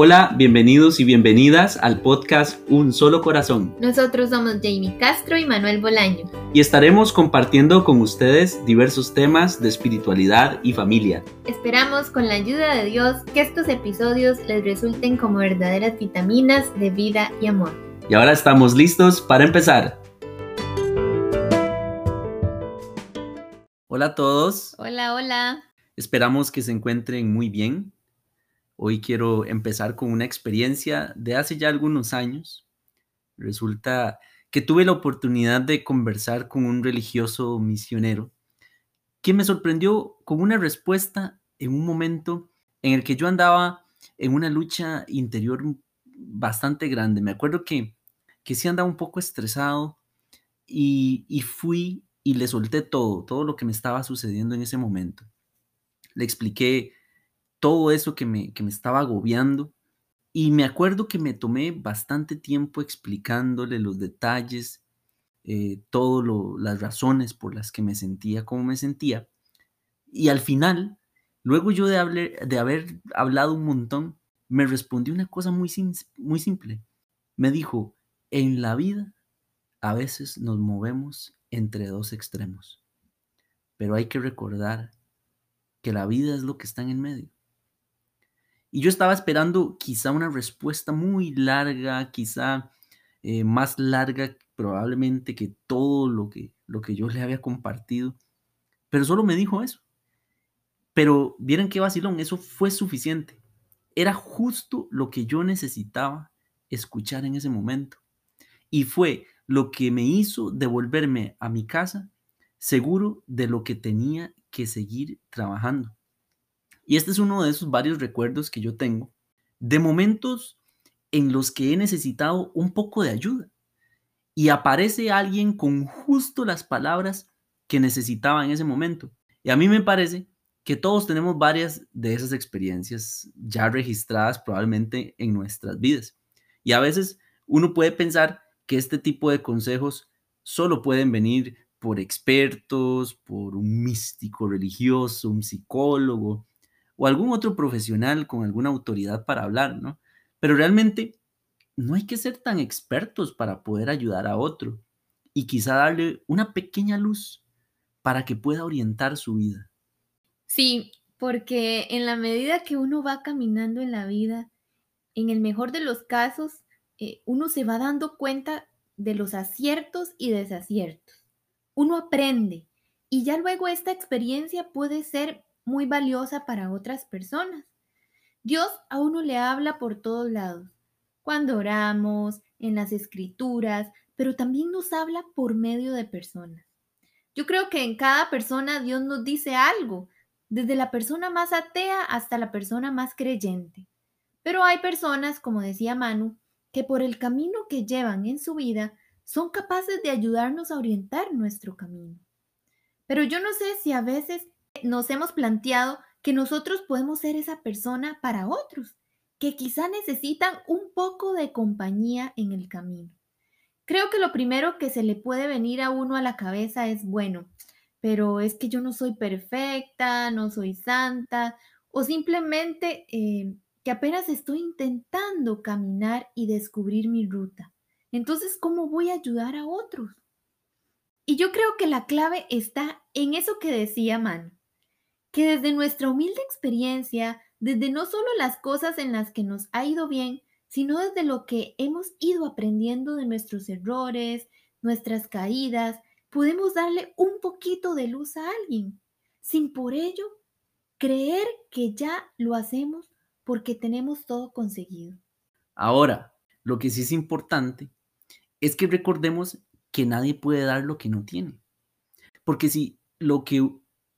Hola, bienvenidos y bienvenidas al podcast Un Solo Corazón. Nosotros somos Jamie Castro y Manuel Bolaño. Y estaremos compartiendo con ustedes diversos temas de espiritualidad y familia. Esperamos con la ayuda de Dios que estos episodios les resulten como verdaderas vitaminas de vida y amor. Y ahora estamos listos para empezar. Hola a todos. Hola, hola. Esperamos que se encuentren muy bien Hoy quiero empezar con una experiencia de hace ya algunos años. Resulta que tuve la oportunidad de conversar con un religioso misionero que me sorprendió con una respuesta en un momento en el que yo andaba en una lucha interior bastante grande. Me acuerdo que, que sí andaba un poco estresado y, y fui y le solté todo, todo lo que me estaba sucediendo en ese momento. Le expliqué todo eso que me, que me estaba agobiando. Y me acuerdo que me tomé bastante tiempo explicándole los detalles, eh, todas las razones por las que me sentía como me sentía. Y al final, luego yo de, haber hablado un montón, me respondió una cosa muy, muy simple. Me dijo, en la vida a veces nos movemos entre dos extremos, pero hay que recordar que la vida es lo que está en medio. Y yo estaba esperando quizá una respuesta muy larga, quizá eh, más larga probablemente que todo lo que, lo que yo le había compartido. Pero solo me dijo eso. Pero vieron qué vacilón, eso fue suficiente. Era justo lo que yo necesitaba escuchar en ese momento. Y fue lo que me hizo devolverme a mi casa seguro de lo que tenía que seguir trabajando. Y este es uno de esos varios recuerdos que yo tengo de momentos en los que he necesitado un poco de ayuda. Y aparece alguien con justo las palabras que necesitaba en ese momento. Y a mí me parece que todos tenemos varias de esas experiencias ya registradas probablemente en nuestras vidas. Y a veces uno puede pensar que este tipo de consejos solo pueden venir por expertos, por un místico religioso, un psicólogo, o algún otro profesional con alguna autoridad para hablar, ¿no? Pero realmente no hay que ser tan expertos para poder ayudar a otro y quizá darle una pequeña luz para que pueda orientar su vida. Sí, porque en la medida que uno va caminando en la vida, en el mejor de los casos, eh, uno se va dando cuenta de los aciertos y desaciertos. Uno aprende y ya luego esta experiencia puede ser muy valiosa para otras personas. Dios a uno le habla por todos lados, cuando oramos, en las escrituras, pero también nos habla por medio de personas. Yo creo que en cada persona Dios nos dice algo, desde la persona más atea hasta la persona más creyente. Pero hay personas, como decía Manu, que por el camino que llevan en su vida son capaces de ayudarnos a orientar nuestro camino. Pero yo no sé si a veces nos hemos planteado que nosotros podemos ser esa persona para otros, que quizá necesitan un poco de compañía en el camino. Creo que lo primero que se le puede venir a uno a la cabeza es, bueno, pero es que yo no soy perfecta, no soy santa, o simplemente eh, que apenas estoy intentando caminar y descubrir mi ruta. Entonces, ¿cómo voy a ayudar a otros? Y yo creo que la clave está en eso que decía Man, que desde nuestra humilde experiencia, desde no solo las cosas en las que nos ha ido bien, sino desde lo que hemos ido aprendiendo de nuestros errores, nuestras caídas, podemos darle un poquito de luz a alguien, sin por ello creer que ya lo hacemos porque tenemos todo conseguido. Ahora, lo que sí es importante es que recordemos que nadie puede dar lo que no tiene. Porque si lo que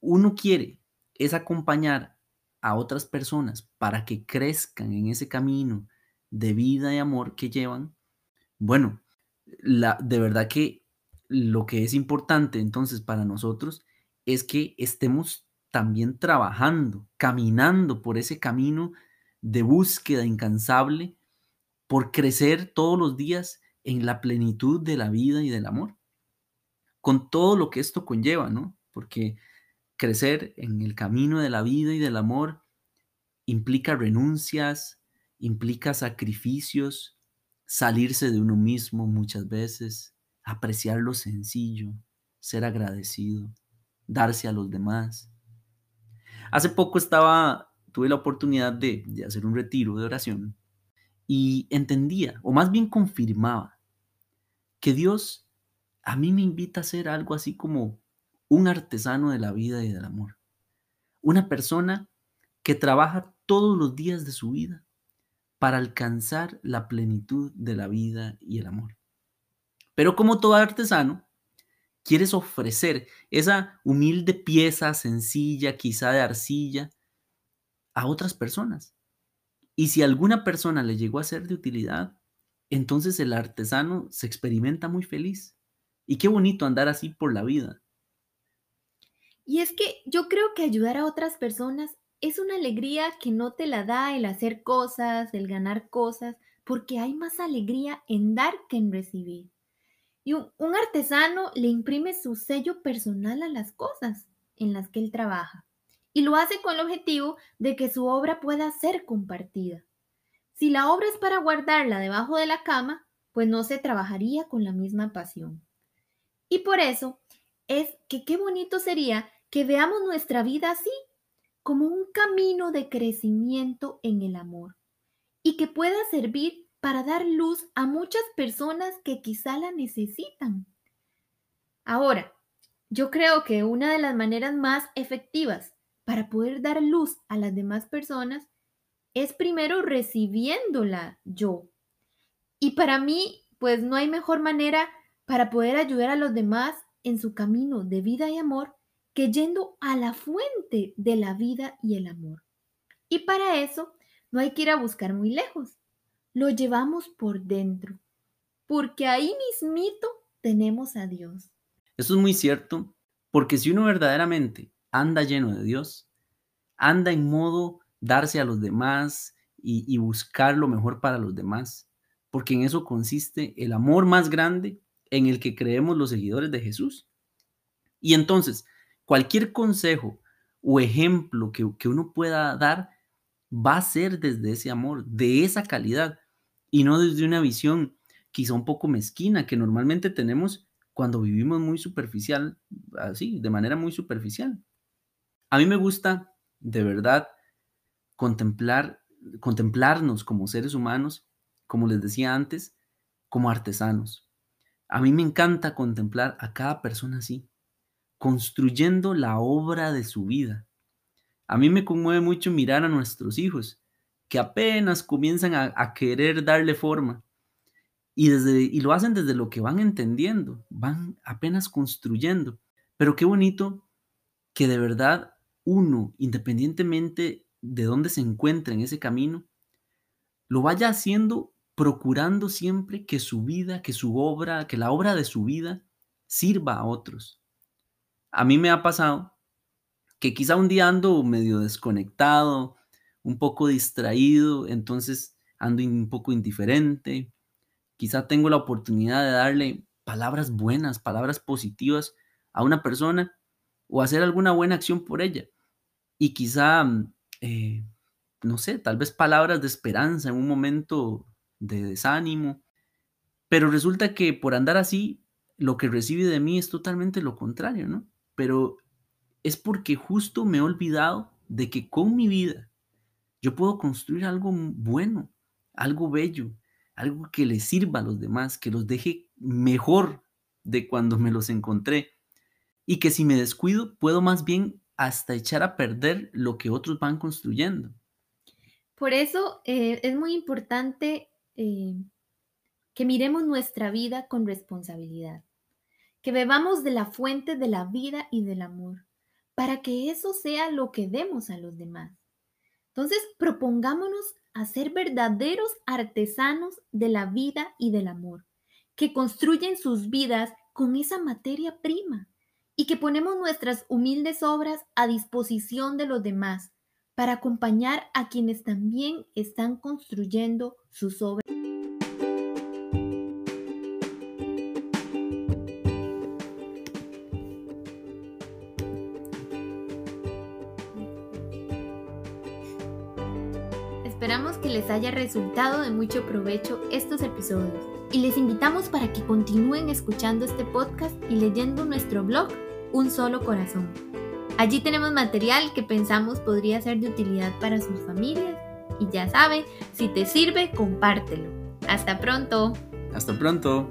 uno quiere es acompañar a otras personas para que crezcan en ese camino de vida y amor que llevan, bueno, la, de verdad que lo que es importante entonces para nosotros es que estemos también trabajando, caminando por ese camino de búsqueda incansable, por crecer todos los días en la plenitud de la vida y del amor, con todo lo que esto conlleva, ¿no? Porque Crecer en el camino de la vida y del amor implica renuncias, implica sacrificios, salirse de uno mismo muchas veces, apreciar lo sencillo, ser agradecido, darse a los demás. Hace poco estaba, tuve la oportunidad de, hacer un retiro de oración y entendía, o más bien confirmaba, que Dios a mí me invita a ser algo así como un artesano de la vida y del amor. Una persona que trabaja todos los días de su vida para alcanzar la plenitud de la vida y el amor. Pero como todo artesano, quieres ofrecer esa humilde pieza sencilla, quizá de arcilla, a otras personas. Y si alguna persona le llegó a ser de utilidad, entonces el artesano se experimenta muy feliz. Y qué bonito andar así por la vida. Y es que yo creo que ayudar a otras personas es una alegría que no te la da el hacer cosas, el ganar cosas, porque hay más alegría en dar que en recibir. Y un, artesano le imprime su sello personal a las cosas en las que él trabaja y lo hace con el objetivo de que su obra pueda ser compartida. Si la obra es para guardarla debajo de la cama, pues no se trabajaría con la misma pasión. Y por eso es que qué bonito sería que veamos nuestra vida así, como un camino de crecimiento en el amor, y que pueda servir para dar luz a muchas personas que quizá la necesitan. Ahora, yo creo que una de las maneras más efectivas para poder dar luz a las demás personas es primero recibiéndola yo. Y para mí, pues no hay mejor manera para poder ayudar a los demás en su camino de vida y amor que yendo a la fuente de la vida y el amor. Y para eso no hay que ir a buscar muy lejos, lo llevamos por dentro, porque ahí mismito tenemos a Dios. Eso es muy cierto, porque si uno verdaderamente anda lleno de Dios, anda en modo darse a los demás y, y buscar lo mejor para los demás, porque en eso consiste el amor más grande en el que creemos los seguidores de Jesús. Y entonces, cualquier consejo o ejemplo que, que, uno pueda dar va a ser desde ese amor, de esa calidad, y no desde una visión quizá un poco mezquina que normalmente tenemos cuando vivimos muy superficial, así, de manera muy superficial. A mí me gusta, de verdad, contemplar, contemplarnos como seres humanos, como les decía antes, como artesanos. A mí me encanta contemplar a cada persona así, construyendo la obra de su vida. A mí me conmueve mucho mirar a nuestros hijos, que apenas comienzan a, querer darle forma. Y, desde, y lo hacen desde lo que van entendiendo, van apenas construyendo. Pero qué bonito que de verdad uno, independientemente de dónde se encuentre en ese camino, lo vaya haciendo procurando siempre que su vida, que su obra, que la obra de su vida sirva a otros. A mí me ha pasado que quizá un día ando medio desconectado, un poco distraído, entonces ando un poco indiferente. Quizá tengo la oportunidad de darle palabras buenas, palabras positivas a una persona o hacer alguna buena acción por ella. Y quizá, eh, no sé, tal vez palabras de esperanza en un momento de desánimo. Pero resulta que por andar así, lo que recibe de mí es totalmente lo contrario, ¿no? Pero es porque justo me he olvidado de que con mi vida yo puedo construir algo bueno, algo bello, algo que le sirva a los demás, que los deje mejor de cuando me los encontré. Y que si me descuido, puedo más bien hasta echar a perder lo que otros van construyendo. Por eso eh, es muy importante eh, que miremos nuestra vida con responsabilidad, que bebamos de la fuente de la vida y del amor, para que eso sea lo que demos a los demás. Entonces, propongámonos a ser verdaderos artesanos de la vida y del amor, que construyen sus vidas con esa materia prima y que ponemos nuestras humildes obras a disposición de los demás para acompañar a quienes también están construyendo sus obras. Esperamos que les haya resultado de mucho provecho estos episodios y les invitamos para que continúen escuchando este podcast y leyendo nuestro blog Un Solo Corazón. Allí tenemos material que pensamos podría ser de utilidad para sus familias y ya sabe, si te sirve, compártelo. Hasta pronto. Hasta pronto.